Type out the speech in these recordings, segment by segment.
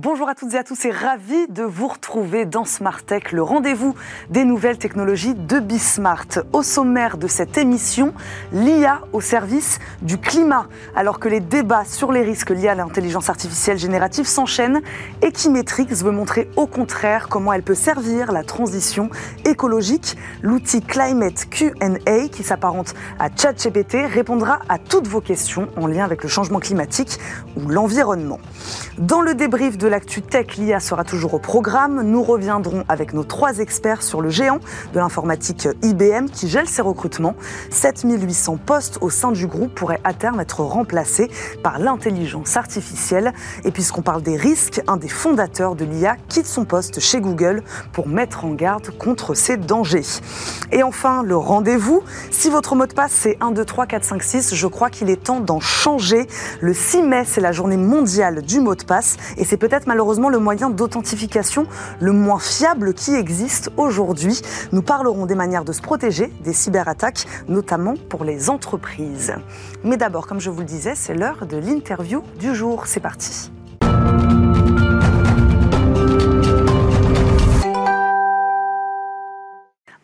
Bonjour à toutes et à tous et ravi de vous retrouver dans Smart Tech, le rendez-vous des nouvelles technologies de Bismart. Au sommaire de cette émission, l'IA au service du climat. Alors que les débats sur les risques liés à l'intelligence artificielle générative s'enchaînent, Equimetrix veut montrer au contraire comment elle peut servir la transition écologique. L'outil Climate Q&A qui s'apparente à ChatGPT répondra à toutes vos questions en lien avec le changement climatique ou l'environnement. Dans le débrief de l'actu tech, l'IA sera toujours au programme. Nous reviendrons avec nos trois experts sur le géant de l'informatique IBM qui gèle ses recrutements. 7800 postes au sein du groupe pourraient à terme être remplacés par l'intelligence artificielle. Et puisqu'on parle des risques, un des fondateurs de l'IA quitte son poste chez Google pour mettre en garde contre ces dangers. Et enfin, le rendez-vous. Si votre mot de passe c'est 1, 2, 3, 4, 5, 6, je crois qu'il est temps d'en changer. Le 6 mai, c'est la journée mondiale du mot de passe et c'est peut-être malheureusement le moyen d'authentification le moins fiable qui existe aujourd'hui. Nous parlerons des manières de se protéger des cyberattaques, notamment pour les entreprises. Mais d'abord, comme je vous le disais, c'est l'heure de l'interview du jour. C'est parti.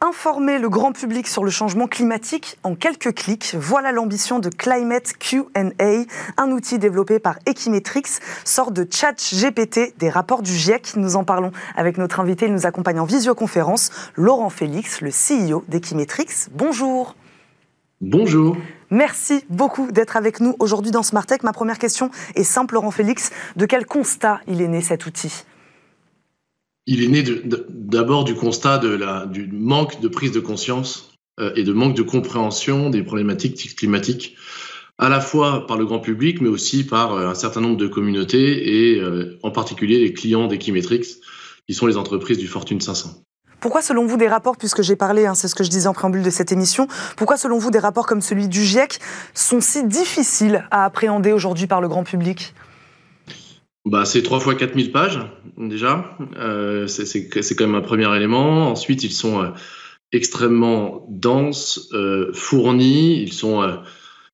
Informer le grand public sur le changement climatique en quelques clics, voilà l'ambition de Climate Q&A, un outil développé par Equimetrix, sorte de chat GPT des rapports du GIEC. Nous en parlons avec notre invité, il nous accompagne en visioconférence, Laurent Félix, le CEO d'Equimetrix. Bonjour. Bonjour. Merci beaucoup d'être avec nous aujourd'hui dans Smart Tech. Ma première question est simple, Laurent Félix. De quel constat il est né cet outil? Il est né d'abord du constat du manque de prise de conscience euh, et de manque de compréhension des problématiques climatiques, à la fois par le grand public, mais aussi par euh, un certain nombre de communautés et euh, en particulier les clients d'Equimetrix, qui sont les entreprises du Fortune 500. Pourquoi, selon vous, des rapports, puisque j'ai parlé, hein, c'est ce que je disais en préambule de cette émission, pourquoi, selon vous, des rapports comme celui du GIEC sont si difficiles à appréhender aujourd'hui par le grand public? Bah, C'est 3 fois 4000 pages, déjà. Euh, c'est quand même un premier élément. Ensuite, ils sont euh, extrêmement denses, euh, fournis. Ils sont euh,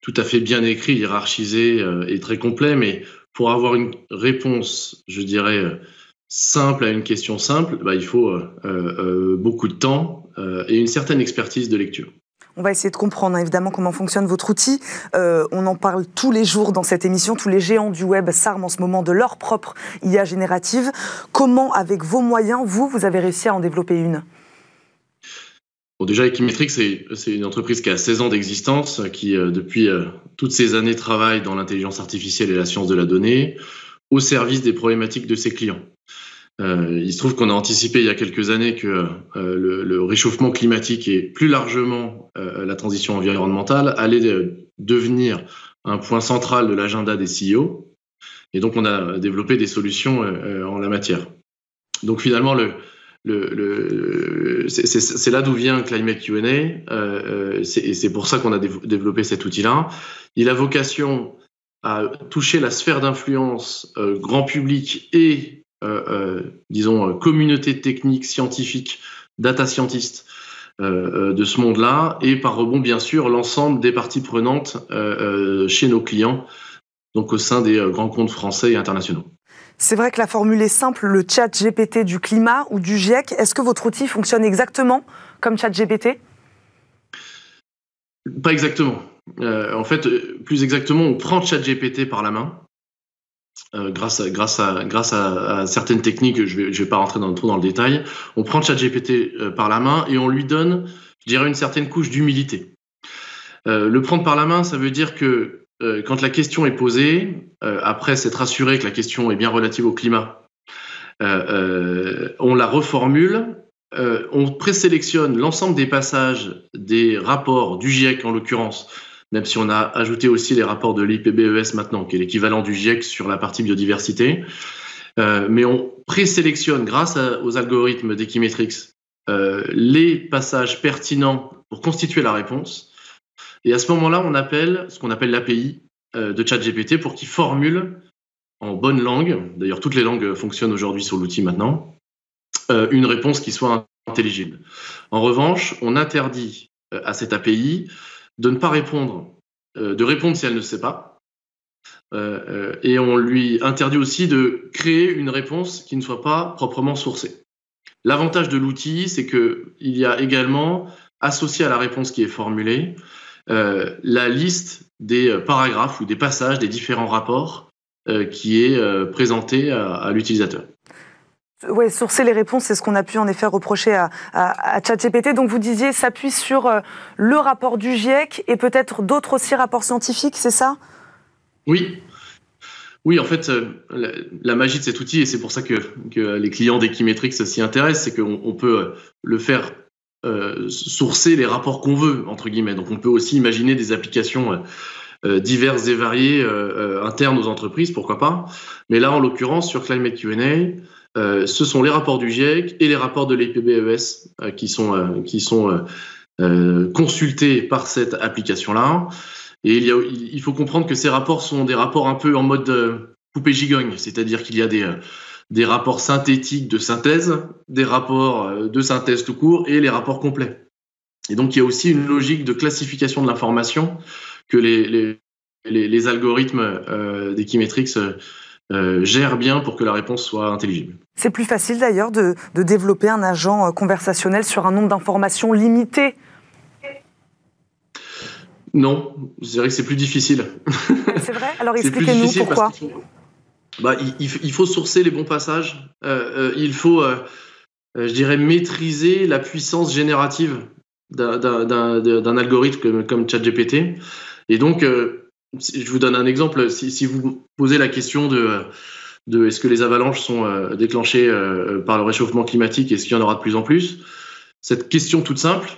tout à fait bien écrits, hiérarchisés et très complets. Mais pour avoir une réponse, je dirais, simple à une question simple, bah, il faut beaucoup de temps et une certaine expertise de lecture. On va essayer de comprendre hein, évidemment comment fonctionne votre outil. Euh, on en parle tous les jours dans cette émission. Tous les géants du web s'arment en ce moment de leur propre IA générative. Comment, avec vos moyens, vous, vous avez réussi à en développer une? Bon, déjà, Equimetrix, c'est une entreprise qui a 16 ans d'existence, qui euh, depuis euh, toutes ces années travaille dans l'intelligence artificielle et la science de la donnée au service des problématiques de ses clients. Euh, il se trouve qu'on a anticipé il y a quelques années que euh, le, réchauffement climatique et plus largement euh, la transition environnementale allait devenir un point central de l'agenda des CEO. Et donc, on a développé des solutions en la matière. Donc, finalement, le, le, c'est là d'où vient Climate Q&A. et c'est pour ça qu'on a développé cet outil-là. Il a vocation à toucher la sphère d'influence grand public et disons, euh, communauté technique, scientifique, data scientist de ce monde-là, et par rebond, bien sûr, l'ensemble des parties prenantes chez nos clients, donc au sein des grands comptes français et internationaux. C'est vrai que la formule est simple, le chat GPT du climat ou du GIEC. Est-ce que votre outil fonctionne exactement comme chat GPT Pas exactement. en fait, plus exactement, on prend chat GPT par la main euh, grâce, à, certaines techniques, je ne vais, je pas rentrer dans, trop dans le détail, on prend ChatGPT euh, par la main et on lui donne, je dirais, une certaine couche d'humilité. Euh, le prendre par la main, ça veut dire que euh, quand la question est posée, après s'être assuré que la question est bien relative au climat, on la reformule, on présélectionne l'ensemble des passages des rapports du GIEC en l'occurrence, même si on a ajouté aussi les rapports de l'IPBES maintenant, qui est l'équivalent du GIEC sur la partie biodiversité. Euh, mais on présélectionne, grâce aux algorithmes d'Equimetrix, euh, les passages pertinents pour constituer la réponse. Et à ce moment-là, on appelle ce qu'on appelle l'API euh, de ChatGPT pour qu'il formule en bonne langue, d'ailleurs toutes les langues fonctionnent aujourd'hui sur l'outil maintenant, une réponse qui soit intelligible. En revanche, on interdit à cette API de ne pas répondre, euh, de répondre si elle ne sait pas, et on lui interdit aussi de créer une réponse qui ne soit pas proprement sourcée. L'avantage de l'outil, c'est qu'il y a également, associé à la réponse qui est formulée, la liste des paragraphes ou des passages des différents rapports qui est présentée à l'utilisateur. Oui, sourcer les réponses, c'est ce qu'on a pu en effet reprocher à, à, ChatGPT. Donc vous disiez, s'appuie sur euh, le rapport du GIEC et peut-être d'autres aussi rapports scientifiques, c'est ça? Oui. Oui, en fait, euh, la, magie de cet outil, et c'est pour ça que, les clients d'Equimetrix s'y intéressent, c'est qu'on peut euh, le faire sourcer les rapports qu'on veut, entre guillemets. Donc on peut aussi imaginer des applications diverses et variées internes aux entreprises, pourquoi pas. Mais là, en l'occurrence, sur Climate Q&A, euh, ce sont les rapports du GIEC et les rapports de l'EPBES euh, qui sont, euh, sont consultés par cette application-là. Et il, faut comprendre que ces rapports sont des rapports un peu en mode poupée gigogne, c'est-à-dire qu'il y a des, des rapports synthétiques de synthèse, des rapports de synthèse tout court et les rapports complets. Et donc il y a aussi une logique de classification de l'information que les, algorithmes euh, d'Equimetrix euh, gère bien pour que la réponse soit intelligible. C'est plus facile d'ailleurs de, développer un agent euh, conversationnel sur un nombre d'informations limité Non, je dirais que c'est plus difficile. C'est vrai? Alors expliquez-nous pourquoi. Bah, il, faut sourcer les bons passages. Euh, il faut, je dirais, maîtriser la puissance générative d'un algorithme comme, comme ChatGPT. Et donc, je vous donne un exemple. Si, vous posez la question de, est-ce que les avalanches sont euh, déclenchées euh, par le réchauffement climatique, est-ce qu'il y en aura de plus en plus? Cette question toute simple,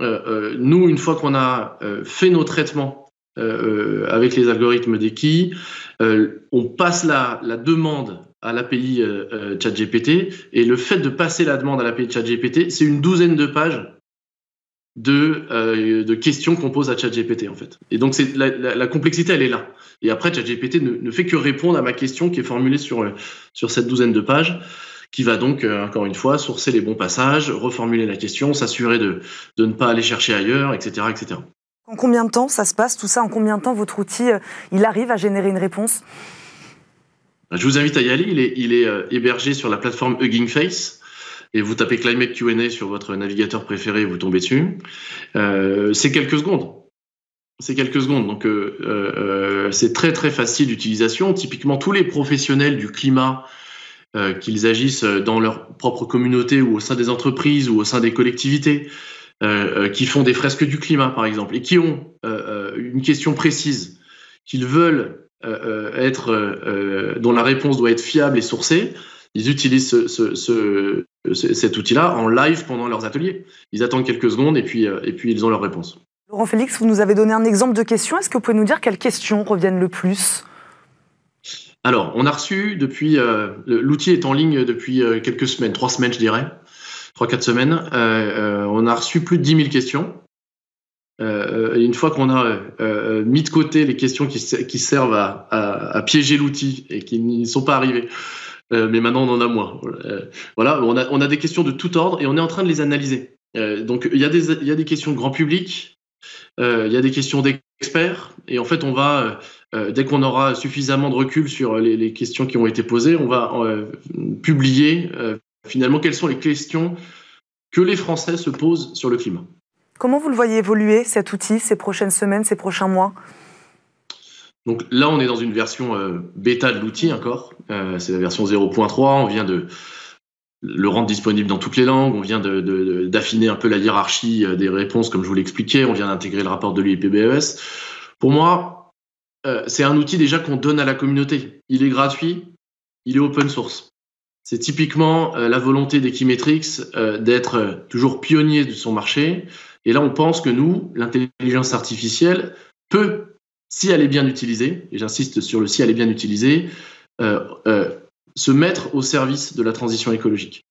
euh, nous, une fois qu'on a fait nos traitements avec les algorithmes d'Eki, on passe la, la demande à l'API ChatGPT et le fait de passer la demande à l'API ChatGPT, c'est une douzaine de pages de, euh, de questions qu'on pose à ChatGPT en fait. Et donc c'est la, la, complexité elle est là. Et après ChatGPT ne, ne fait que répondre à ma question qui est formulée sur euh, sur cette douzaine de pages, qui va donc euh, encore une fois sourcer les bons passages, reformuler la question, s'assurer de de ne pas aller chercher ailleurs, etc., etc. En combien de temps ça se passe tout ça? En combien de temps votre outil il arrive à générer une réponse? Je vous invite à y aller. Il est, il est hébergé sur la plateforme Hugging Face et vous tapez Climate Q&A sur votre navigateur préféré, vous tombez dessus. Euh, c'est quelques secondes. C'est quelques secondes, donc euh, euh, c'est très très facile d'utilisation. Typiquement, tous les professionnels du climat, qu'ils agissent dans leur propre communauté ou au sein des entreprises ou au sein des collectivités, qui font des fresques du climat par exemple, et qui ont une question précise, qu'ils veulent être, dont la réponse doit être fiable et sourcée, ils utilisent ce, cet outil-là en live pendant leurs ateliers. Ils attendent quelques secondes et puis, euh, et puis ils ont leur réponse. Laurent Félix, vous nous avez donné un exemple de question. Est-ce que vous pouvez nous dire quelles questions reviennent le plus? Alors, on a reçu depuis. Euh, l'outil est en ligne depuis euh, quelques semaines, trois semaines, je dirais, trois, quatre semaines. on a reçu plus de 10 000 questions. et une fois qu'on a mis de côté les questions qui, qui servent à, à piéger l'outil et qui n'y sont pas arrivées, euh, mais maintenant on en a moins. Euh, voilà, on a, des questions de tout ordre et on est en train de les analyser. Euh, donc il y, a des, il y questions grand public, il y a des questions d'experts, et en fait on va, dès qu'on aura suffisamment de recul sur les, questions qui ont été posées, on va publier finalement quelles sont les questions que les Français se posent sur le climat. Comment vous le voyez évoluer cet outil ces prochaines semaines, ces prochains mois? Donc là, on est dans une version euh, bêta de l'outil encore. Euh, c'est la version 0.3. On vient de le rendre disponible dans toutes les langues. On vient d'affiner un peu la hiérarchie euh, des réponses, comme je vous l'expliquais. On vient d'intégrer le rapport de l'UIPBES. Pour moi, c'est un outil déjà qu'on donne à la communauté. Il est gratuit, il est open source. C'est typiquement la volonté d'Equimetrix d'être toujours pionnier de son marché. Et là, on pense que nous, l'intelligence artificielle, peut si elle est bien utilisée, et j'insiste sur le si elle est bien utilisée, euh, euh, se mettre au service de la transition écologique.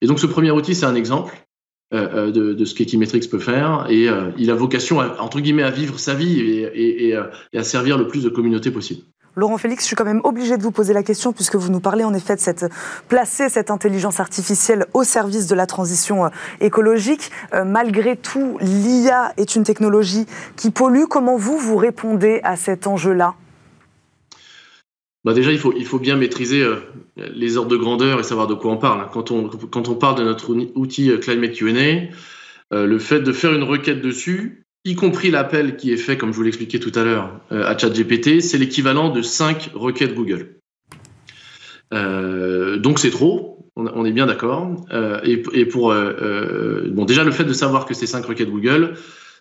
Et donc ce premier outil, c'est un exemple euh, de, ce qu'Equimetrix peut faire, et il a vocation, à, entre guillemets, à vivre sa vie et à servir le plus de communautés possible. Laurent Félix, je suis quand même obligé de vous poser la question puisque vous nous parlez en effet de cette placer cette intelligence artificielle au service de la transition euh, écologique. Euh, malgré tout, l'IA est une technologie qui pollue. Comment vous vous répondez à cet enjeu-là? Bah déjà, il faut, il bien maîtriser euh, les ordres de grandeur et savoir de quoi on parle. Quand on, parle de notre outil Climate QA, le fait de faire une requête dessus, y compris l'appel qui est fait, comme je vous l'expliquais tout à l'heure, à ChatGPT, c'est l'équivalent de 5 requêtes Google. donc c'est trop, on, est bien d'accord. Et, et, pour bon, déjà le fait de savoir que c'est 5 requêtes Google,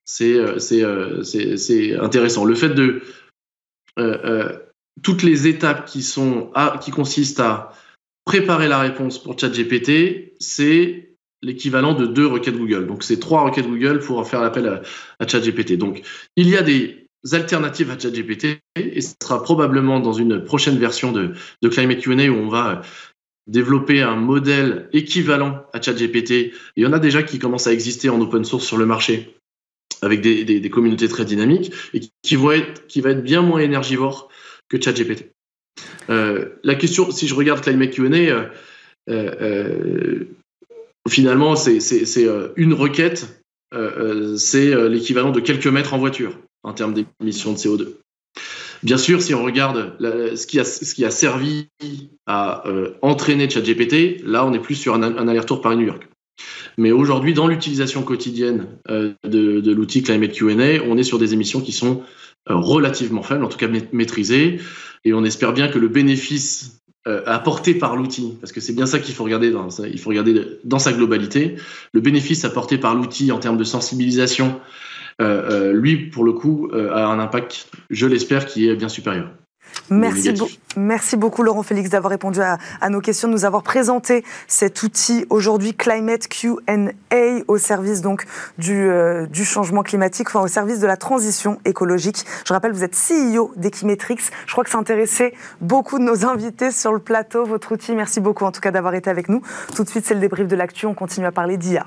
c'est c'est intéressant. Le fait de toutes les étapes qui, sont qui consistent à préparer la réponse pour ChatGPT, c'est l'équivalent de deux requêtes Google. Donc, c'est trois requêtes Google pour faire l'appel à, ChatGPT. Donc, il y a des alternatives à ChatGPT et ce sera probablement dans une prochaine version de, de Climate Q&A où on va développer un modèle équivalent à ChatGPT. Il y en a déjà qui commencent à exister en open source sur le marché avec des, des, communautés très dynamiques et qui, vont être, qui va être bien moins énergivore que ChatGPT. Euh, la question, si je regarde Climate Q&A, finalement, c'est une requête, c'est l'équivalent de quelques mètres en voiture en termes d'émissions de CO2. Bien sûr, si on regarde ce, qui a, servi à entraîner ChatGPT, là, on est plus sur un, aller-retour Paris-New York. Mais aujourd'hui, dans l'utilisation quotidienne de, l'outil Climate Q&A, on est sur des émissions qui sont euh, relativement faible, en tout cas maîtrisé. Et on espère bien que le bénéfice euh, apporté par l'outil, parce que c'est bien ça qu'il faut regarder dans, il faut regarder dans sa globalité, le bénéfice apporté par l'outil en termes de sensibilisation, euh, lui, pour le coup, a un impact, je l'espère, qui est bien supérieur. Merci, merci beaucoup Laurent Félix d'avoir répondu à, nos questions, de nous avoir présenté cet outil aujourd'hui Climate Q&A au service donc du, euh, du, changement climatique, enfin au service de la transition écologique. Je rappelle, vous êtes CEO d'Equimetrix. Je crois que ça intéressait beaucoup de nos invités sur le plateau, votre outil. Merci beaucoup en tout cas d'avoir été avec nous. Tout de suite, c'est le débrief de l'actu. On continue à parler d'IA.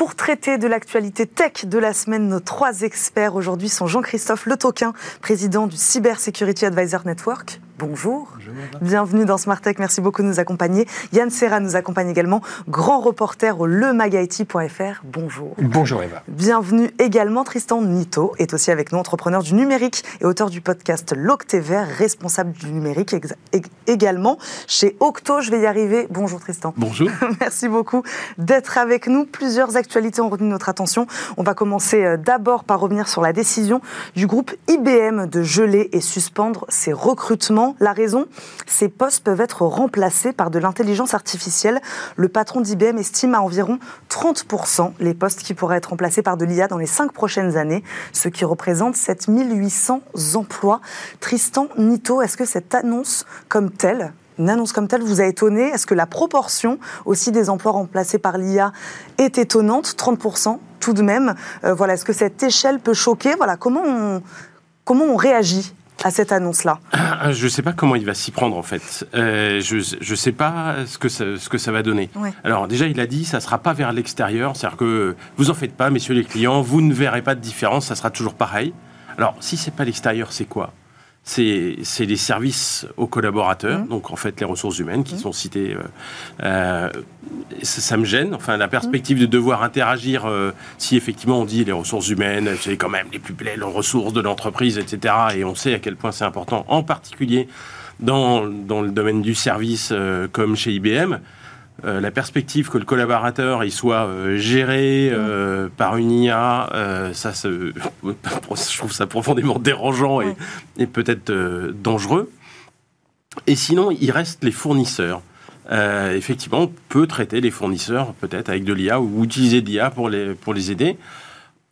Pour traiter de l'actualité tech de la semaine, nos trois experts aujourd'hui sont Jean-Christophe Le Toquin, président du Cyber Security Advisor Network. Bonjour. Bienvenue dans Smart Tech. Merci beaucoup de nous accompagner. Yann Serra nous accompagne également, grand reporter au lemagaiti.fr. Bonjour. Bonjour Eva. Bienvenue également. Tristan Nito est aussi avec nous, entrepreneur du numérique et auteur du podcast L'Octévert, responsable du numérique également chez Octo. Je vais y arriver. Bonjour Tristan. Bonjour. Merci beaucoup d'être avec nous. Plusieurs actualités ont retenu notre attention. On va commencer euh, d'abord par revenir sur la décision du groupe IBM de geler et suspendre ses recrutements la raison, ces postes peuvent être remplacés par de l'intelligence artificielle. Le patron d'IBM estime à environ 30% les postes qui pourraient être remplacés par de l'IA dans les cinq prochaines années, ce qui représente 7800 emplois. Tristan Nito, est-ce que cette annonce comme telle une annonce comme telle vous a étonné? Est-ce que la proportion aussi des emplois remplacés par l'IA est étonnante? 30% tout de même. Euh, voilà, est-ce que cette échelle peut choquer? Voilà, comment comment on réagit? À cette annonce-là ah, Je ne sais pas comment il va s'y prendre en fait. Euh, je ne sais pas ce que ça, ce que ça va donner. Alors déjà, il a dit, ça ne sera pas vers l'extérieur, c'est-à-dire que vous en faites pas, messieurs les clients, vous ne verrez pas de différence, ça sera toujours pareil. Alors si c'est pas l'extérieur, c'est quoi? C'est les services aux collaborateurs, mmh. donc en fait les ressources humaines qui mmh. sont citées. Euh, euh, ça, me gêne, enfin la perspective de devoir interagir, euh, si effectivement on dit les ressources humaines, c'est quand même les plus belles ressources de l'entreprise, etc. Et on sait à quel point c'est important, en particulier dans, dans, le domaine du service comme chez IBM. Euh, la perspective que le collaborateur il soit euh, géré euh, par une IA, ça, je trouve ça profondément dérangeant et, et peut-être dangereux. Et sinon, il reste les fournisseurs. effectivement, on peut traiter les fournisseurs peut-être avec de l'IA ou utiliser de l'IA pour les, pour les aider.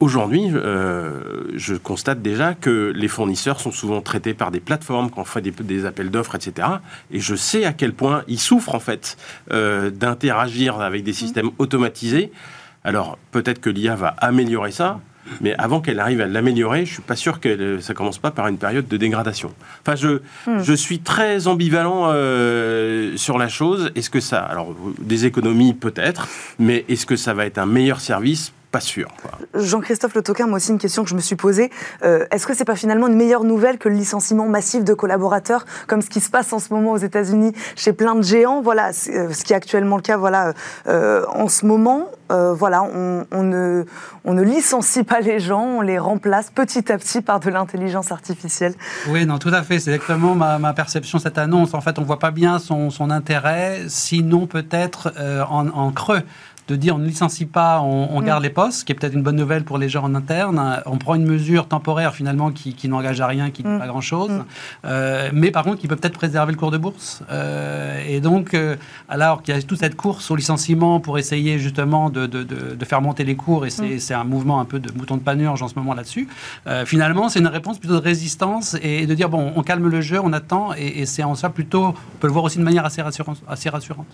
Aujourd'hui, euh, je constate déjà que les fournisseurs sont souvent traités par des plateformes quand on fait des, appels d'offres, etc. Et je sais à quel point ils souffrent en fait euh, d'interagir avec des systèmes automatisés. Alors peut-être que l'IA va améliorer ça, mais avant qu'elle arrive à l'améliorer, je suis pas sûr que ça commence pas par une période de dégradation. Enfin, je, hmm. je suis très ambivalent euh, sur la chose. Est-ce que ça, alors des économies peut-être, mais est-ce que ça va être un meilleur service pas sûr. Jean-Christophe Le Toquin, moi aussi une question que je me suis posée. Euh, est-ce que c'est pas finalement une meilleure nouvelle que le licenciement massif de collaborateurs, comme ce qui se passe en ce moment aux États-Unis chez plein de géants? Voilà, euh, ce qui est actuellement le cas. Voilà, euh, en ce moment, voilà, on, ne, on ne licencie pas les gens, on les remplace petit à petit par de l'intelligence artificielle. Oui, non, tout à fait. C'est exactement ma, ma, perception cette annonce. En fait, on voit pas bien son, son intérêt, sinon peut-être en, en creux de dire on ne licencie pas, on, garde mm. les postes, ce qui est peut-être une bonne nouvelle pour les gens en interne. On prend une mesure temporaire finalement qui, n'engage à rien, qui ne mm. pas grand-chose, mm. euh, mais par contre qui peut peut-être préserver le cours de bourse. Euh, et donc, euh, alors qu'il y a toute cette course au licenciement pour essayer justement de, faire monter les cours, et c'est un mouvement un peu de mouton de panurge en ce moment là-dessus, finalement c'est une réponse plutôt de résistance et de dire bon, on calme le jeu, on attend, et, c'est en ça plutôt, on peut le voir aussi de manière assez, assez rassurante.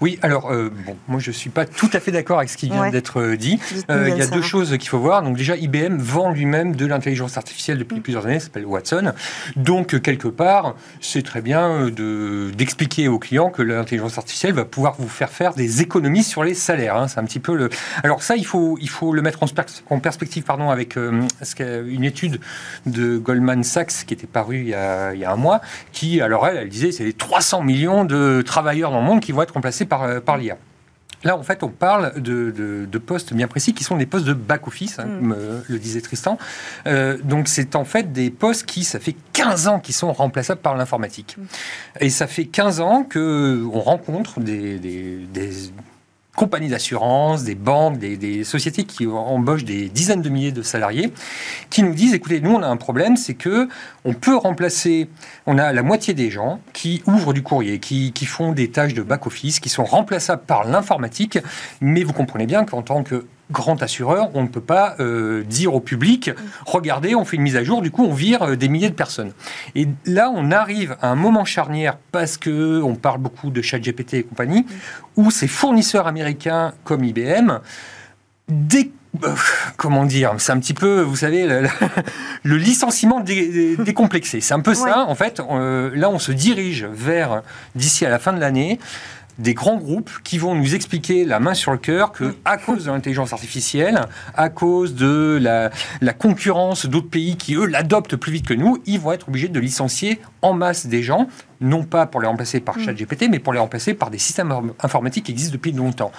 Oui, alors euh, bon, moi je suis pas tout à fait d'accord avec ce qui vient d'être euh, dit. Euh, il y a deux choses qu'il faut voir. Donc déjà, IBM vend lui-même de l'intelligence artificielle depuis mm. plusieurs années, ça s'appelle Watson. Donc quelque part, c'est très bien de d'expliquer aux clients que l'intelligence artificielle va pouvoir vous faire faire des économies sur les salaires. Hein. C'est un petit peu le. Alors ça, il faut il faut le mettre en, en perspective, pardon, avec une étude de Goldman Sachs qui était parue il y a, il y a un mois, qui alors elle, elle disait c'est les 300 millions de travailleurs dans le monde qui vont être remplacés par, euh, par l'IA. Là, en fait, on parle de, postes bien précis qui sont des postes de back-office, hein, mm. comme euh, le disait Tristan. Euh, donc, c'est en fait des postes qui, ça fait 15 ans, qui sont remplaçables par l'informatique. Mm. Et ça fait 15 ans qu'on rencontre des, des compagnies d'assurance, des banques, des, sociétés qui embauchent des dizaines de milliers de salariés, qui nous disent écoutez, nous on a un problème, c'est que on peut remplacer, on a la moitié des gens qui ouvrent du courrier, qui, qui font des tâches de back office, qui sont remplaçables par l'informatique, mais vous comprenez bien qu'en tant que grand assureur, on ne peut pas euh, dire au public, regardez, on fait une mise à jour, du coup on vire euh, des milliers de personnes. Et là, on arrive à un moment charnière parce que on parle beaucoup de ChatGPT et compagnie, où ces fournisseurs américains comme IBM dès euh, comment dire, c'est un petit peu, vous savez, le, licenciement décomplexé. C'est un peu ça, en fait. là, on se dirige vers, d'ici à la fin de l'année, des grands groupes qui vont nous expliquer la main sur le cœur que, à cause de l'intelligence artificielle, à cause de la, la concurrence d'autres pays qui, eux, l'adoptent plus vite que nous, ils vont être obligés de licencier en masse des gens, non pas pour les remplacer par mm. ChatGPT, mais pour les remplacer par des systèmes informatiques qui existent depuis longtemps.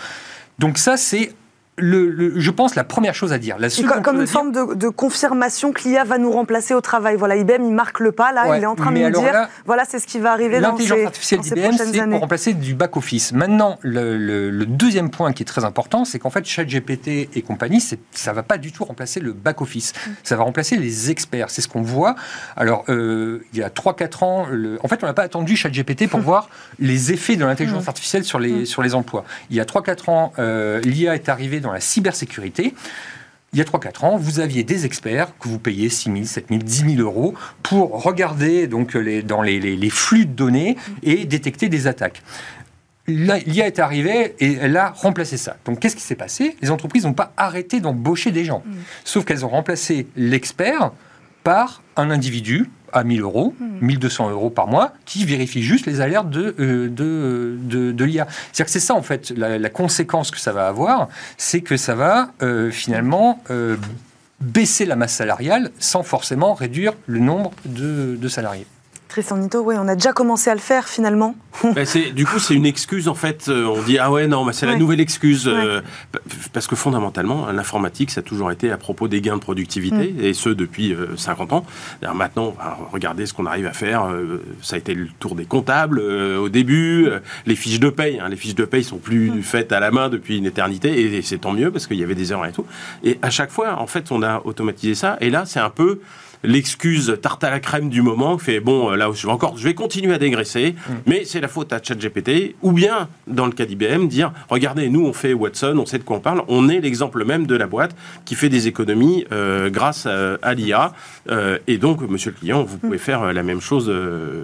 Donc ça, c'est le, je pense, la première chose à dire. La comme, une forme de, confirmation que l'IA va nous remplacer au travail. Voilà, IBM, il marque le pas, là, il est en train de nous dire, voilà, c'est ce qui va arriver dans ces, L'intelligence artificielle d'IBM, c'est pour remplacer du back-office. Maintenant, le, deuxième point qui est très important, c'est qu'en fait, ChatGPT et compagnie, ça va pas du tout remplacer le back-office. Ça va remplacer les experts. C'est ce qu'on voit. Alors, euh, il y a 3-4 ans, en fait, on n'a pas attendu ChatGPT pour voir les effets de l'intelligence mm. artificielle sur les, mm. sur les emplois. Il y a 3-4 ans, euh, l'IA est arrivée dans la cybersécurité. Il y a 3-4 ans, vous aviez des experts que vous payez 6 000, 7 000, 10 000 euros pour regarder donc les, dans les, les, flux de données et détecter des attaques. L'IA est arrivée et elle a remplacé ça. Donc qu'est-ce qui s'est passé? Les entreprises n'ont pas arrêté d'embaucher des gens, mm. sauf qu'elles ont remplacé l'expert par un individu à 1000 euros, 1200 hmm. euros par mois, qui vérifie juste les alertes de, euh, de, de, l'IA. C'est-à-dire que c'est ça, en fait, la, conséquence que ça va avoir, c'est que ça va euh, finalement euh, baisser la masse salariale sans forcément réduire le nombre de salariés. Tristan Nito, oui, on a déjà commencé à le faire finalement. Ben, du coup, c'est une excuse en fait. Euh, on dit ah ouais non, c'est la nouvelle excuse euh, parce que fondamentalement, l'informatique, ça a toujours été à propos des gains de productivité mm. et ce depuis 50 euh, ans. maintenant, regardez ce qu'on arrive à faire. ça a été le tour des comptables au début, les fiches de paye. Hein, les fiches de paye sont plus mm. faites à la main depuis une éternité et c'est tant mieux parce qu'il y avait des erreurs et tout. Et à chaque fois, en fait, on a automatisé ça. Et là, c'est un peu l'excuse tarte à la crème du moment, fait bon, euh, là, je vais encore, je vais continuer à dégraisser, mm. mais c'est la faute à ChatGPT, ou bien, dans le cas d'IBM, dire, regardez, nous, on fait Watson, on sait de quoi on parle, on est l'exemple même de la boîte qui fait des économies euh, grâce à, l'IA, euh, et donc, monsieur le client, vous pouvez mm. faire la même chose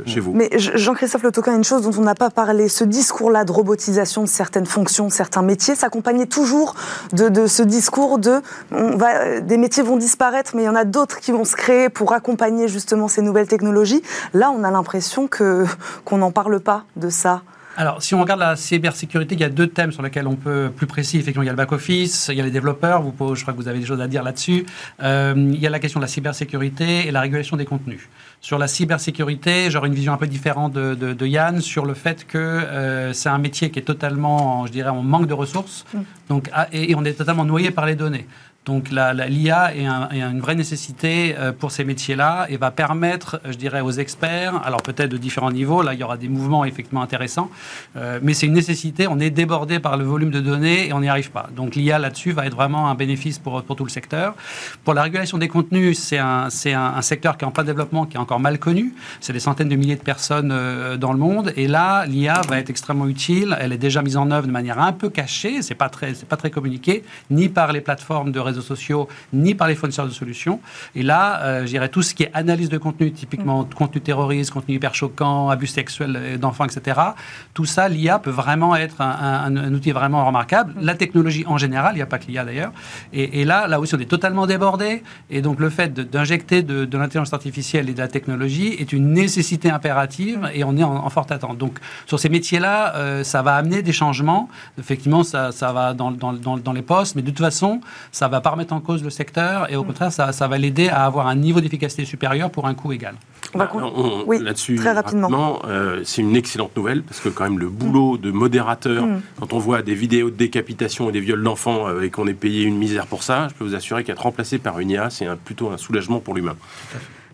chez vous. Mais Jean-Christophe Le Toquin, une chose dont on n'a pas parlé, ce discours-là de robotisation de certaines fonctions, de certains métiers, s'accompagnait toujours de, de, ce discours de, on va, des métiers vont disparaître, mais il y en a d'autres qui vont se créer pour accompagner justement ces nouvelles technologies. Là, on a l'impression que qu'on n'en parle pas de ça. Alors, si on regarde la cybersécurité, il y a deux thèmes sur lesquels on peut plus précis. Effectivement, il y a le back-office, il y a les développeurs. Vous, je crois que vous avez des choses à dire là-dessus. Euh, il y a la question de la cybersécurité et la régulation des contenus. Sur la cybersécurité, j'aurais une vision un peu différente de, Yann sur le fait que euh, c'est un métier qui est totalement, je dirais, en manque de ressources. Mm. Donc, ah, et on est totalement noyé par les données. Donc l'IA est, une vraie nécessité euh, pour ces métiers-là et va permettre, je dirais, aux experts, alors peut-être de différents niveaux, là il y aura des mouvements effectivement intéressants, euh, mais c'est une nécessité, on est débordé par le volume de données et on n'y arrive pas. Donc l'IA là-dessus va être vraiment un bénéfice pour, tout le secteur. Pour la régulation des contenus, c'est un, secteur qui est en plein développement, qui est encore mal connu. C'est des centaines de milliers de personnes euh, dans le monde et là l'IA va être extrêmement utile. Elle est déjà mise en œuvre de manière un peu cachée, c'est pas très, pas très communiqué, ni par les plateformes de réseau réseaux sociaux, ni par les fournisseurs de solutions. Et là, euh, je dirais tout ce qui est analyse de contenu, typiquement mm. contenu terroriste, contenu hyper choquant, abus sexuels d'enfants, etc. Tout ça, l'IA peut vraiment être un, outil vraiment remarquable. Mm. La technologie en général, il n'y a pas que l'IA d'ailleurs. Et, là, là aussi, on est totalement débordé. Et donc, le fait d'injecter de, l'intelligence artificielle et de la technologie est une nécessité impérative mm. et on est en, forte attente. Donc, sur ces métiers-là, euh, ça va amener des changements. Effectivement, ça, ça va dans, dans, dans, les postes, mais de toute façon, ça va pas remettre en cause le secteur et au contraire, ça, ça va l'aider à avoir un niveau d'efficacité supérieur pour un coût égal. Bah, oui, Là-dessus, très rapidement, euh, c'est une excellente nouvelle parce que quand même le boulot de modérateur, mm. quand on voit des vidéos de décapitation et des viols d'enfants euh, et qu'on est payé une misère pour ça, je peux vous assurer qu'être remplacé par une IA, c'est plutôt un soulagement pour l'humain.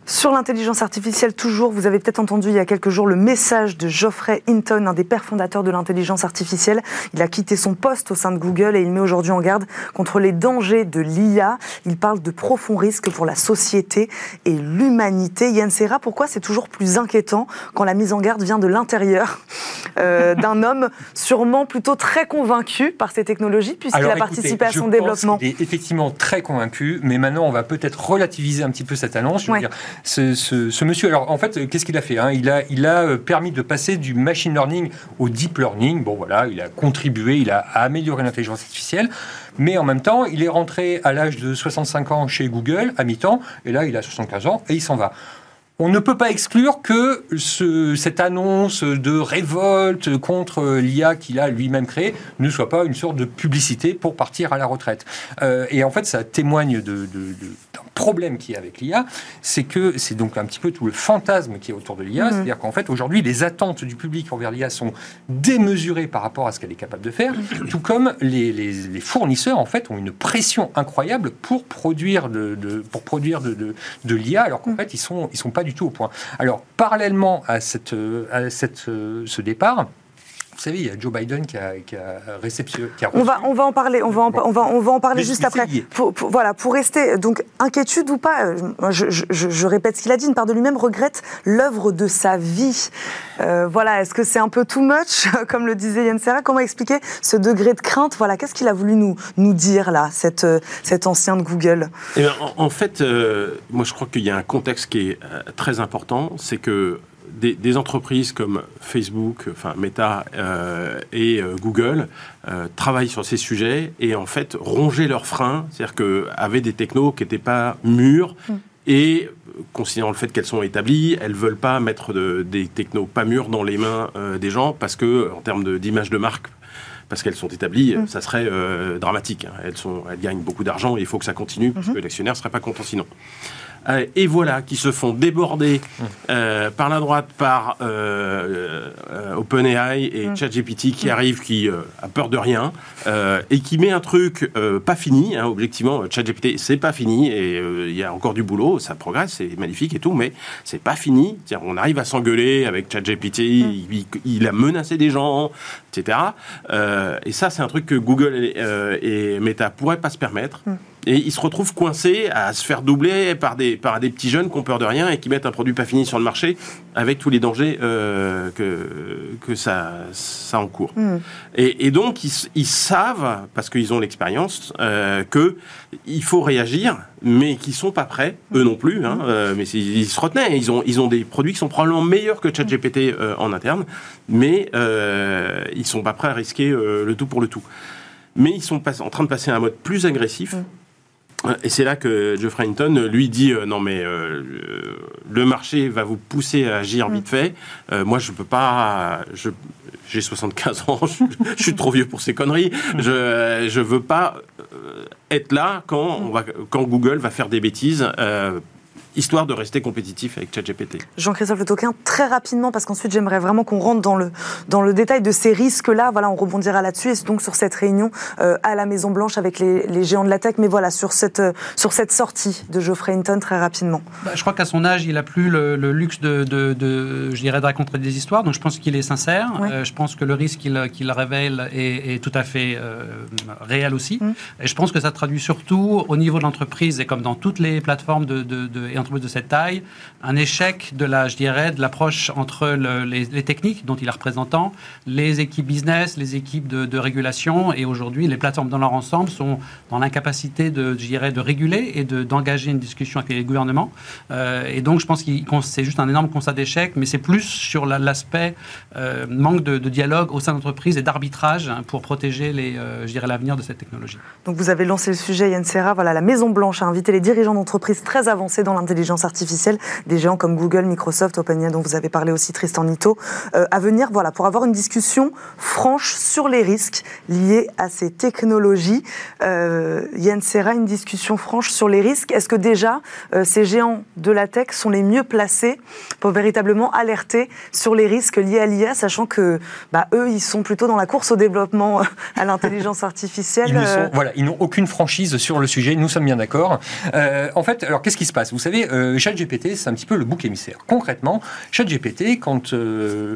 Sur l'intelligence artificielle, toujours, vous avez peut-être entendu il y a quelques jours le message de Geoffrey Hinton, un des pères fondateurs de l'intelligence artificielle. Il a quitté son poste au sein de Google et il met aujourd'hui en garde contre les dangers de l'IA. Il parle de profonds risques pour la société et l'humanité. Yann Serra, pourquoi c'est toujours plus inquiétant quand la mise en garde vient de l'intérieur euh, d'un homme sûrement plutôt très convaincu par ces technologies puisqu'il a participé à son développement? Il est effectivement très convaincu, mais maintenant on va peut-être relativiser un petit peu cette annonce. Je veux dire, ce, monsieur. Alors, en fait, qu'est-ce qu'il a fait hein? Il, a, il a euh, permis de passer du machine learning au deep learning. Bon, voilà, il a contribué, il a amélioré l'intelligence artificielle. Mais en même temps, il est rentré à l'âge de 65 ans chez Google, à mi-temps, et là, il a 75 ans, et il s'en va on ne peut pas exclure que cette annonce de révolte contre l'IA qu'il a lui-même créée ne soit pas une sorte de publicité pour partir à la retraite. Euh, et en fait, ça témoigne de, d'un problème qu'il y a avec l'IA, c'est que c'est donc un petit peu tout le fantasme qui est autour de l'IA, mmh. c'est-à-dire qu'en fait, aujourd'hui, les attentes du public envers l'IA sont démesurées par rapport à ce qu'elle est capable de faire, mmh. tout comme les, fournisseurs, en fait, ont une pression incroyable pour produire de, pour produire de, de l'IA, alors qu'en mmh. fait, ils sont, ils sont pas du tout au point. Alors, parallèlement à, cette, à cette, ce départ, vous savez, il y a Joe Biden qui a, qui a réceptionné. on, va, on va en parler, on va en, on va, on va en parler juste après. Pour, voilà, pour rester, donc, inquiétude ou pas, euh, je, je, je, répète ce qu'il a dit, une part de lui-même regrette l'œuvre de sa vie. Euh, voilà, est-ce que c'est un peu too much, comme le disait Yann Serra? Comment expliquer ce degré de crainte? Voilà, qu'est-ce qu'il a voulu nous, nous dire, là, cet, euh, cet ancien de Google? Eh en, fait, moi, je crois qu'il y a un contexte qui est très important, c'est que des, entreprises comme Facebook, enfin Meta euh, et euh, Google euh, travaillent sur ces sujets et en fait ronger leurs freins, c'est-à-dire qu'avaient des technos qui n'étaient pas mûrs mm. et considérant le fait qu'elles sont établies, elles veulent pas mettre des technos pas mûrs dans les mains des gens parce que en termes d'image de, marque parce qu'elles sont établies, mm. ça serait dramatique. Hein. Elles, sont, elles gagnent beaucoup d'argent et il faut que ça continue, parce mm-hmm. que l'actionnaire ne serait pas content sinon. Euh, et voilà, qui se font déborder euh, par la droite par euh, OpenAI et mm. ChatGPT qui mm. arrive, qui a peur de rien et qui met un truc pas fini. Hein, objectivement, ChatGPT c'est pas fini et il y a encore du boulot, ça progresse, c'est magnifique et tout, mais c'est pas fini. On arrive à s'engueuler avec ChatGPT, mm. il, a menacé des gens, etc. et ça, c'est un truc que Google et, et Meta pourraient pas se permettre et ils se retrouvent coincés à se faire doubler par des, par des petits jeunes qui ont peur de rien et qui mettent un produit pas fini sur le marché avec tous les dangers euh, que, que ça, ça encourt. Mm. Et, et, donc, ils, ils, savent, parce qu'ils ont l'expérience, euh, qu'il faut réagir, mais qu'ils sont pas prêts, eux non plus, hein, euh, mais ils, se retenaient. Ils ont, ils ont des produits qui sont probablement meilleurs que ChatGPT euh, en interne, mais ils sont pas prêts à risquer le tout pour le tout. Mais ils sont en train de passer à un mode plus agressif. Et c'est là que Geoffrey Hinton lui dit euh, non mais euh, le marché va vous pousser à agir vite mm. fait. Euh, moi je peux pas, j'ai 75 ans, je, suis trop vieux pour ces conneries. Je je veux pas être là quand on va quand Google va faire des bêtises histoire de rester compétitif avec ChatGPT. Jean-Christophe Le Toquin, très rapidement, parce qu'ensuite j'aimerais vraiment qu'on rentre dans le, dans le détail de ces risques-là. Voilà, on rebondira là-dessus et donc sur cette réunion euh, à la Maison Blanche avec les, géants de la tech. Mais voilà, sur cette, euh, sur cette sortie de Geoffrey Hinton, très rapidement. Bah, je crois qu'à son âge, il a plus le, luxe de, de, je dirais, de raconter des histoires. Donc je pense qu'il est sincère. Euh, je pense que le risque qu'il révèle est, tout à fait réel aussi. Mm. Et je pense que ça traduit surtout au niveau de l'entreprise et comme dans toutes les plateformes de, de, de cette taille, un échec de la, je dirais, de l'approche entre les, techniques dont il est représentant, les équipes business, les équipes de, régulation, et aujourd'hui, les plateformes dans leur ensemble sont dans l'incapacité de, je dirais, de réguler et d'engager une discussion avec les gouvernements. Euh, et donc, je pense que c'est juste un énorme constat d'échec, mais c'est plus sur l'aspect euh, manque de, dialogue au sein de l'entreprise et d'arbitrage pour protéger les, euh, je dirais, l'avenir de cette technologie. Donc, vous avez lancé le sujet, Yann Serra. Voilà, la Maison Blanche a invité les dirigeants d'entreprises très avancés dans l'intelligence artificielle, des géants comme Google, Microsoft, OpenAI, dont vous avez parlé aussi, Tristan Nito, euh, à venir voilà, pour avoir une discussion franche sur les risques liés à ces technologies. Euh, Yann Serra, une discussion franche sur les risques. Est-ce que déjà euh, ces géants de la tech sont les mieux placés pour véritablement alerter sur les risques liés à l'IA, sachant que bah, eux, ils sont plutôt dans la course au développement à l'intelligence artificielle ils Voilà, ils n'ont aucune franchise sur le sujet, nous sommes bien d'accord. en fait, alors qu'est-ce qui se passe? Vous savez, euh, ChatGPT, c'est un petit peu le bouc émissaire. Concrètement, ChatGPT, quand euh,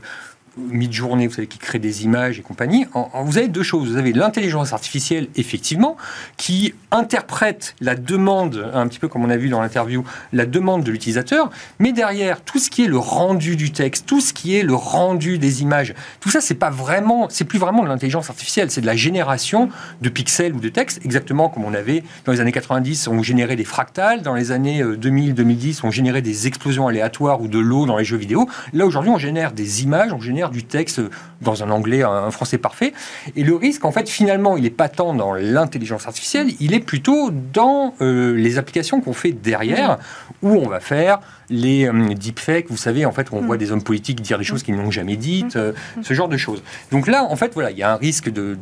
mid-journée, vous savez, qui crée des images et compagnie. vous avez deux choses. Vous avez l'intelligence artificielle, effectivement, qui interprète la demande, un petit peu comme on a vu dans l'interview, la demande de l'utilisateur, mais derrière, tout ce qui est le rendu du texte, tout ce qui est le rendu des images, tout ça, c'est pas vraiment, c'est plus vraiment de l'intelligence artificielle, c'est de la génération de pixels ou de textes, exactement comme on avait dans les années 90, on générait des fractales, dans les années 2000-2010, euh, on générait des explosions aléatoires ou de l'eau dans les jeux vidéo. Là, aujourd'hui, on génère des images, on génère du texte dans un anglais, un français parfait. Et le risque, en fait, finalement, il n'est pas tant dans l'intelligence artificielle, il est plutôt dans euh, les applications qu'on fait derrière, où on va faire les euh, deepfakes, vous savez, en fait, on voit mm. des hommes politiques dire des choses qu'ils n'ont jamais dites, mm. euh, ce genre de choses. Donc là, en fait, voilà, il y a un risque de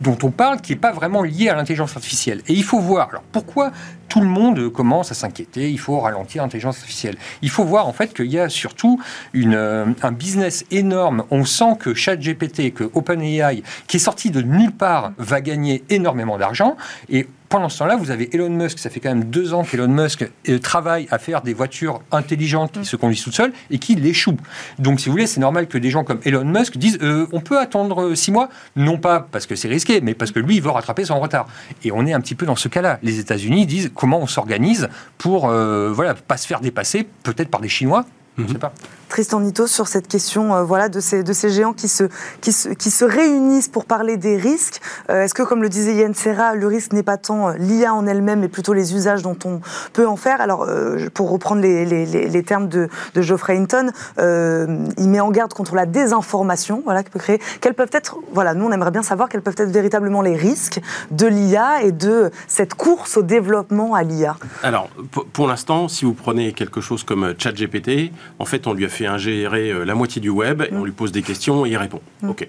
dont on parle qui n'est pas vraiment lié à l'intelligence artificielle. Et il faut voir, alors pourquoi tout le monde commence à s'inquiéter, il faut ralentir l'intelligence artificielle. Il faut voir en fait qu'il y a surtout une, euh, un business énorme. On sent que ChatGPT, que OpenAI, qui est sorti de nulle part, va gagner énormément d'argent. Et pendant ce temps-là, vous avez Elon Musk, ça fait quand même deux ans qu'Elon Musk euh, travaille à faire des voitures intelligentes qui mm. se conduisent toutes seules et qui l'échouent. Donc, si vous voulez, c'est normal que des gens comme Elon Musk disent euh, on peut attendre euh, six mois, non pas parce que c'est risqué, mais parce que lui, il veut rattraper son retard. Et on est un petit peu dans ce cas-là. Les États-Unis disent comment on s'organise pour voilà, pas se faire dépasser, peut-être par des Chinois, je ne sais pas. Tristan Nito sur cette question euh, voilà, de, ces, de ces géants qui se, qui, se, qui se réunissent pour parler des risques. Euh, est-ce que, comme le disait Yann Serra, le risque n'est pas tant euh, l'IA en elle-même, mais plutôt les usages dont on peut en faire? Alors, pour reprendre les, les, les, termes de, de Geoffrey Hinton, il met en garde contre la désinformation voilà, qui peut créer. Quels peuvent être, voilà, nous on aimerait bien savoir quels peuvent être véritablement les risques de l'IA et de cette course au développement à l'IA. Alors, pour l'instant, si vous prenez quelque chose comme ChatGPT, en fait, on lui a fait ingérer euh, la moitié du web, et on lui pose des questions et il répond. Mm. OK.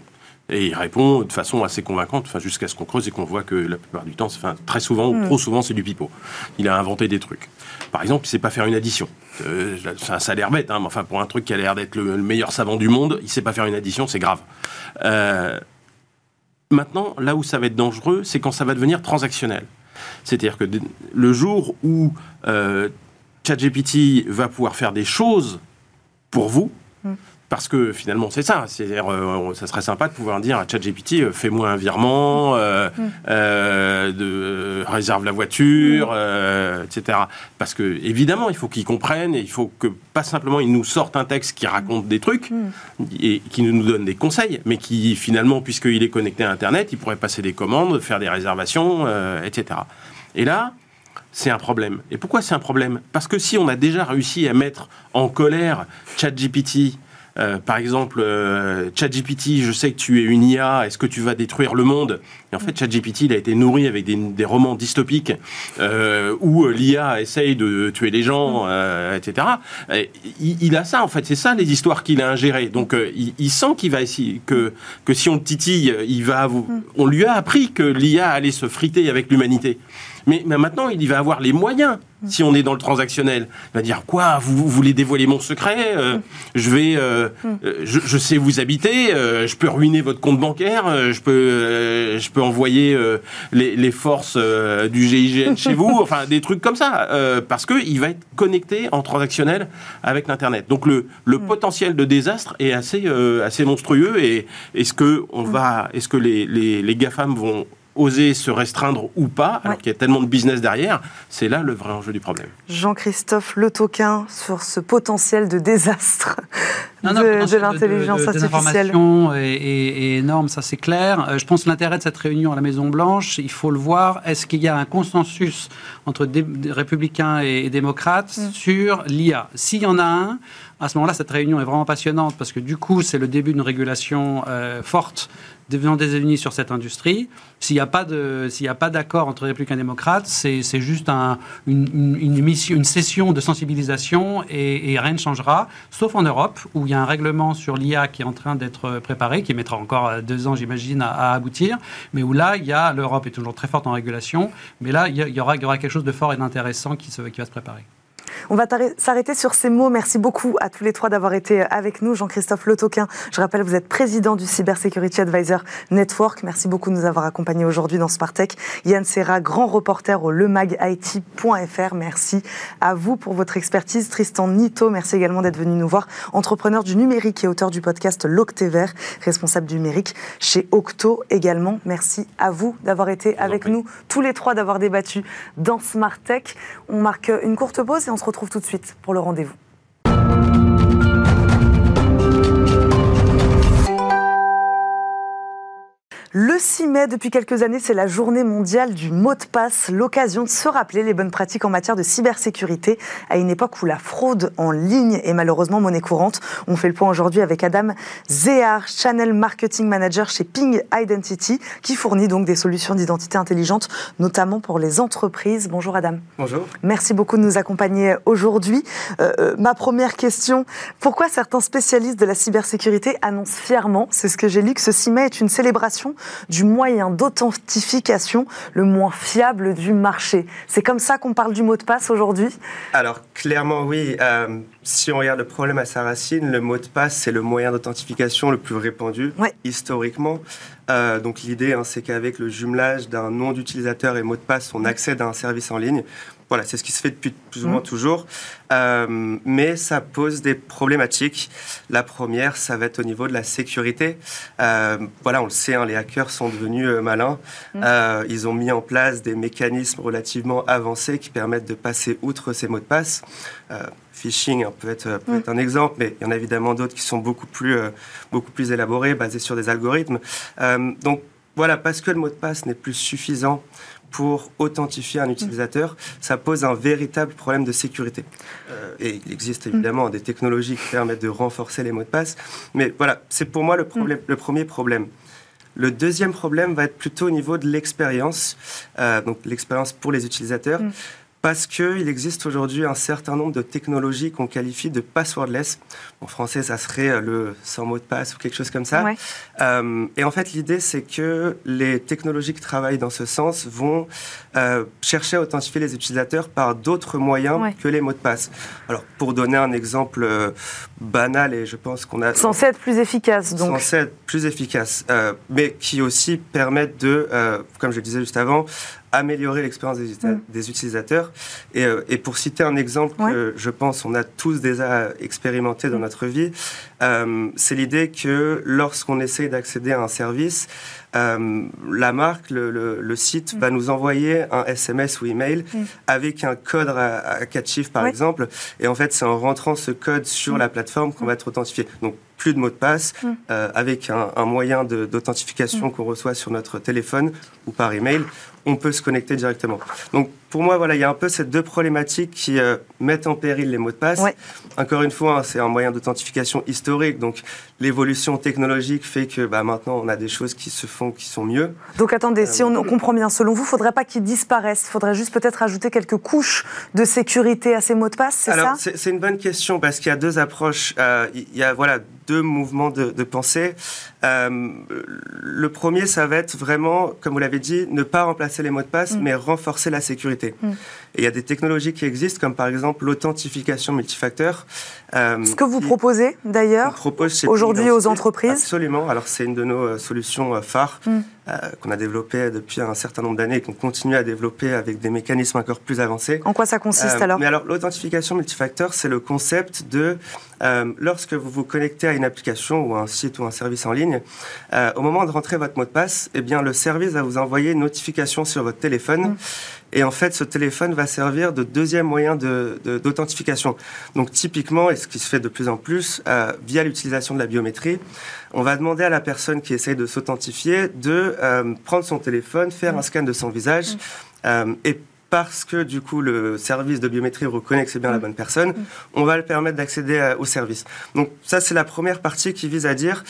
Et il répond de façon assez convaincante, enfin, jusqu'à ce qu'on creuse et qu'on voit que la plupart du temps, enfin, très souvent, mm. trop souvent, c'est du pipeau. Il a inventé des trucs. Par exemple, il ne sait pas faire une addition. Euh, ça, a l'air bête, hein, mais enfin, pour un truc qui a l'air d'être le, meilleur savant du monde, il ne sait pas faire une addition, c'est grave. Euh, maintenant, là où ça va être dangereux, c'est quand ça va devenir transactionnel. C'est-à-dire que le jour où ChatGPT va pouvoir faire des choses pour vous. Mm. Parce que finalement, c'est ça. C'est-à-dire, euh, ça serait sympa de pouvoir dire à ChatGPT euh, fais-moi un virement, euh, mm. de, réserve la voiture, mm. etc. Parce que, évidemment, il faut qu'ils comprennent et il faut que, pas simplement, ils nous sortent un texte qui raconte des trucs et qui nous donne des conseils, mais qui, finalement, puisqu'il est connecté à Internet, il pourrait passer des commandes, faire des réservations, etc. Et là, c'est un problème. Et pourquoi c'est un problème? Parce que si on a déjà réussi à mettre en colère ChatGPT euh, par exemple, euh, ChatGPT, je sais que tu es une IA, est-ce que tu vas détruire le monde? Et en fait, ChatGPT, il a été nourri avec des, romans dystopiques où l'IA essaye de tuer les gens, etc. il, a ça, en fait, c'est ça les histoires qu'il a ingérées. Donc, il, sent qu'il va essayer, que, que si on le titille, il va vous, on lui a appris que l'IA allait se friter avec l'humanité. Mais, maintenant, il va avoir les moyens si on est dans le transactionnel. Il va dire quoi vous, voulez dévoiler mon secret euh, Je vais, euh, euh, je, sais où vous habitez. je peux ruiner votre compte bancaire. je peux, je peux envoyer les, forces du GIGN chez vous. Enfin, des trucs comme ça, parce que il va être connecté en transactionnel avec l'internet. Donc le, le potentiel de désastre est assez, assez monstrueux. Et est-ce que on va, est-ce que les, les, les GAFAM vont oser se restreindre ou pas, alors qu'il y a tellement de business derrière, c'est là le vrai enjeu du problème. Jean-Christophe Le Toquin sur ce potentiel de désastre de, l'intelligence artificielle. L'information est, énorme, ça c'est clair. Euh, je pense que l'intérêt de cette réunion à la Maison-Blanche, il faut le voir, est-ce qu'il y a un consensus entre des, républicains et, démocrates mm. sur l'IA S'il y en a un, à ce moment-là, cette réunion est vraiment passionnante parce que du coup, c'est le début d'une régulation euh, forte devenant des États-Unis sur cette industrie. S'il n'y a pas d'accord entre républicains et démocrates, c'est, juste un, une, session de sensibilisation et, rien ne changera, sauf en Europe où il y a un règlement sur l'IA qui est en train d'être préparé, qui mettra encore deux ans, j'imagine, à, aboutir, mais où là, il y a, l'Europe est toujours très forte en régulation, mais là, il y, aura, quelque chose de fort et d'intéressant qui va se préparer. On va s'arrêter sur ces mots. Merci beaucoup à tous les trois d'avoir été avec nous. Jean-Christophe Lotoquin, je rappelle, vous êtes président du Cybersecurity Advisor Network. Merci beaucoup de nous avoir accompagnés aujourd'hui dans Spartech. Yann Serra, grand reporter au lemagit.fr. Merci à vous pour votre expertise. Tristan Nito, merci également d'être venu nous voir. Entrepreneur du numérique et auteur du podcast L'Octéver, responsable du numérique chez Octo également. Merci à vous d'avoir été avec nous, tous les trois, d'avoir débattu dans Smartech. On marque une courte pause et on se retrouve tout de suite pour le rendez-vous. Le 6 mai, depuis quelques années, c'est la journée mondiale du mot de passe, l'occasion de se rappeler les bonnes pratiques en matière de cybersécurité à une époque où la fraude en ligne est malheureusement monnaie courante. On fait le point aujourd'hui avec Adam Zéar, Channel Marketing Manager chez Ping Identity, qui fournit donc des solutions d'identité intelligente, notamment pour les entreprises. Bonjour Adam. Bonjour. Merci beaucoup de nous accompagner aujourd'hui. Euh, euh, ma première question, pourquoi certains spécialistes de la cybersécurité annoncent fièrement, c'est ce que j'ai lu, que ce 6 mai est une célébration du moyen d'authentification le moins fiable du marché. C'est comme ça qu'on parle du mot de passe aujourd'hui? Alors, clairement, oui. Euh, si on regarde le problème à sa racine, le mot de passe, c'est le moyen d'authentification le plus répandu historiquement. Euh, donc l'idée, hein, c'est qu'avec le jumelage d'un nom d'utilisateur et mot de passe, on accède à un service en ligne. Voilà, c'est ce qui se fait depuis plus ou moins mmh. toujours. Euh, mais ça pose des problématiques. La première, ça va être au niveau de la sécurité. Euh, voilà, on le sait, hein, les hackers sont devenus euh, malins. Mmh. ils ont mis en place des mécanismes relativement avancés qui permettent de passer outre ces mots de passe. phishing hein, peut, être, peut être, un exemple, mais il y en a évidemment d'autres qui sont beaucoup plus, beaucoup plus élaborés, basés sur des algorithmes. donc voilà, parce que le mot de passe n'est plus suffisant pour authentifier un utilisateur, ça pose un véritable problème de sécurité. Euh, et il existe évidemment des technologies qui permettent de renforcer les mots de passe, mais voilà, c'est pour moi le, problème, le premier problème. Le deuxième problème va être plutôt au niveau de l'expérience, euh, donc l'expérience pour les utilisateurs. Mm parce qu'il existe aujourd'hui un certain nombre de technologies qu'on qualifie de passwordless. En français, ça serait euh, le sans mot de passe ou quelque chose comme ça. Euh, et en fait, l'idée, c'est que les technologies qui travaillent dans ce sens vont euh, chercher à authentifier les utilisateurs par d'autres moyens que les mots de passe. Alors, pour donner un exemple banal, et je pense qu'on a... Censé être plus efficace, donc. Censé être plus efficace, mais qui aussi permettent de, comme je le disais juste avant, améliorer l'expérience des, mm. utilisateurs. Euh, et, pour citer un exemple que je pense on a tous déjà expérimenté dans mm. notre vie, euh, c'est l'idée que lorsqu'on essaie d'accéder à un service, euh, la marque, le, site mm. va nous envoyer un SMS ou email avec un code à, quatre chiffres par exemple. Et en fait, c'est en rentrant ce code sur la plateforme qu'on va être authentifié. Donc plus de mots de passe, avec un, un moyen d'authentification qu'on reçoit sur notre téléphone ou par email on peut se connecter directement. Donc pour moi, voilà, il y a un peu ces deux problématiques qui euh, mettent en péril les mots de passe. Encore une fois, hein, c'est un moyen d'authentification historique, donc l'évolution technologique fait que bah, maintenant on a des choses qui se font qui sont mieux. Donc attendez, si on, comprend bien, selon vous, il ne faudrait pas qu'ils disparaissent, il faudrait juste peut-être ajouter quelques couches de sécurité à ces mots de passe, c'est ça? C'est une bonne question parce qu'il y a deux approches. Euh, il y a voilà deux mouvements de, pensée. Euh, le premier, ça va être vraiment, comme vous l'avez dit, ne pas remplacer les mots de passe, mm. mais renforcer la sécurité. Mm. Et il y a des technologies qui existent, comme par exemple l'authentification multifacteur. Euh, Ce que vous proposez d'ailleurs aujourd'hui aux entreprises Absolument. Alors c'est une de nos euh, solutions euh, phares mm. qu'on a développées depuis un certain nombre d'années et qu'on continue à développer avec des mécanismes encore plus avancés. En quoi ça consiste alors Mais alors l'authentification multifacteur, c'est le concept de lorsque vous vous connectez à une application ou un site ou un service en ligne, au moment de rentrer votre mot de passe, eh bien le service va vous envoyer une notification sur votre téléphone. Mm. Et en fait, ce téléphone va servir de deuxième moyen d'authentification. De, Donc typiquement, et ce qui se fait de plus en plus, euh, via l'utilisation de la biométrie, on va demander à la personne qui essaye de s'authentifier de euh, prendre son téléphone, faire un scan de son visage, mm. euh, et parce que du coup le service de biométrie reconnaît que c'est bien la mm. bonne personne, mm. on va le permettre d'accéder au service. Donc ça, c'est la première partie qui vise à dire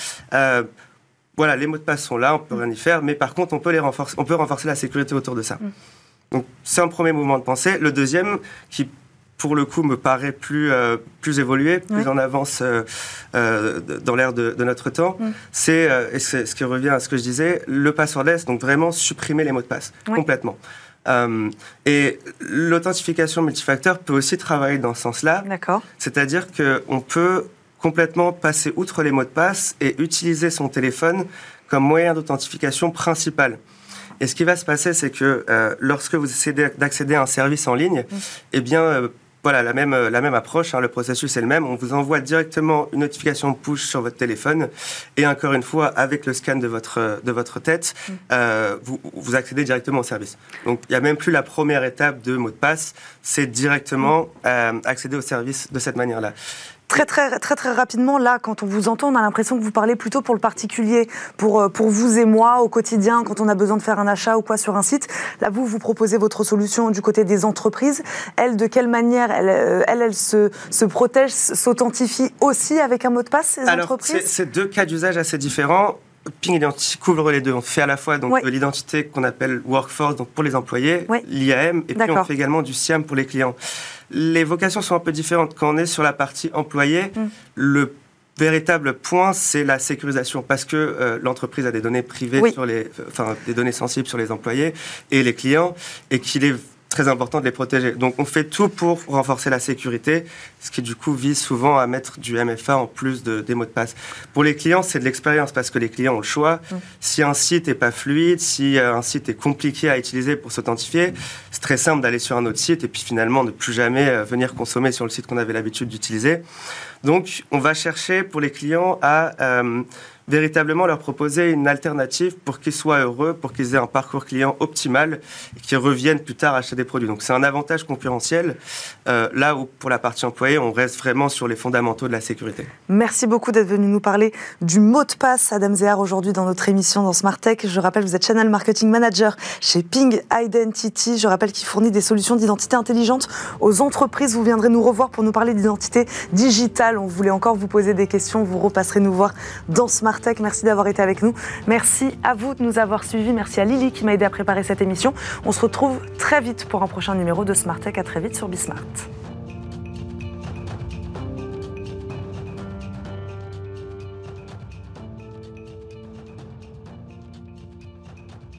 voilà, les mots de passe sont là, on peut rien y faire, mais par contre, on peut les renforcer, on peut renforcer la sécurité autour de ça. Donc c'est un premier mouvement de pensée. Le deuxième, qui pour le coup me paraît plus, euh, plus évolué, plus en avance euh, euh, dans l'ère de, notre temps, c'est, et c'est ce qui revient à ce que je disais, le passwordless, donc vraiment supprimer les mots de passe complètement. et l'authentification multifacteur peut aussi travailler dans ce sens-là. D'accord. C'est-à-dire qu'on peut complètement passer outre les mots de passe et utiliser son téléphone comme moyen d'authentification principal. Et ce qui va se passer, c'est que euh, lorsque vous essayez d'accéder à un service en ligne, mm. eh bien, euh, voilà, la même, euh, la même approche, hein, le processus est le même. On vous envoie directement une notification push sur votre téléphone et encore une fois, avec le scan de votre, de votre tête, mm. vous, vous accédez directement au service. Donc, il n'y a même plus la première étape de mot de passe, c'est directement mm. accéder au service de cette manière-là. Très, très, très, très rapidement, là, quand on vous entend, on a l'impression que vous parlez plutôt pour le particulier, pour, euh, pour vous et moi au quotidien, quand on a besoin de faire un achat ou quoi sur un site. Là, vous, vous proposez votre solution du côté des entreprises. Elles, de quelle manière elles, euh, elles, elles se, se protègent, s'authentifient aussi avec un mot de passe, ces Alors, entreprises? C'est deux cas d'usage assez différents. Ping Identity couvre les deux. On fait à la fois donc l'identité qu'on appelle workforce donc pour les employés, l'IAM, et puis on fait également du SIAM pour les clients. Les vocations sont un peu différentes. Quand on est sur la partie employé, mm. le véritable point, c'est la sécurisation, parce que euh, l'entreprise a des données privées sur les, enfin des données sensibles sur les employés et les clients, et qu'il est très important de les protéger. Donc on fait tout pour renforcer la sécurité, ce qui du coup vise souvent à mettre du MFA en plus de, des mots de passe. Pour les clients, c'est de l'expérience parce que les clients ont le choix. Mm. Si un site n'est pas fluide, si euh, un site est compliqué à utiliser pour s'authentifier, c'est très simple d'aller sur un autre site et puis finalement ne plus jamais euh, venir consommer sur le site qu'on avait l'habitude d'utiliser. Donc on va chercher pour les clients à... Euh, véritablement leur proposer une alternative pour qu'ils soient heureux, pour qu'ils aient un parcours client optimal et qu'ils reviennent plus tard acheter des produits. Donc c'est un avantage concurrentiel, euh, là où pour la partie employée, on reste vraiment sur les fondamentaux de la sécurité. Merci beaucoup d'être venu nous parler du mot de passe, Adam Zéhar, aujourd'hui dans notre émission dans Smart Tech. Je rappelle, vous êtes Channel Marketing Manager chez Ping Identity. Je rappelle qu'il fournit des solutions d'identité intelligente aux entreprises. Vous viendrez nous revoir pour nous parler d'identité digitale. On voulait encore vous poser des questions. Vous repasserez nous voir dans Smart Merci d'avoir été avec nous. Merci à vous de nous avoir suivis. Merci à Lily qui m'a aidé à préparer cette émission. On se retrouve très vite pour un prochain numéro de Smart Tech. À très vite sur Bismart.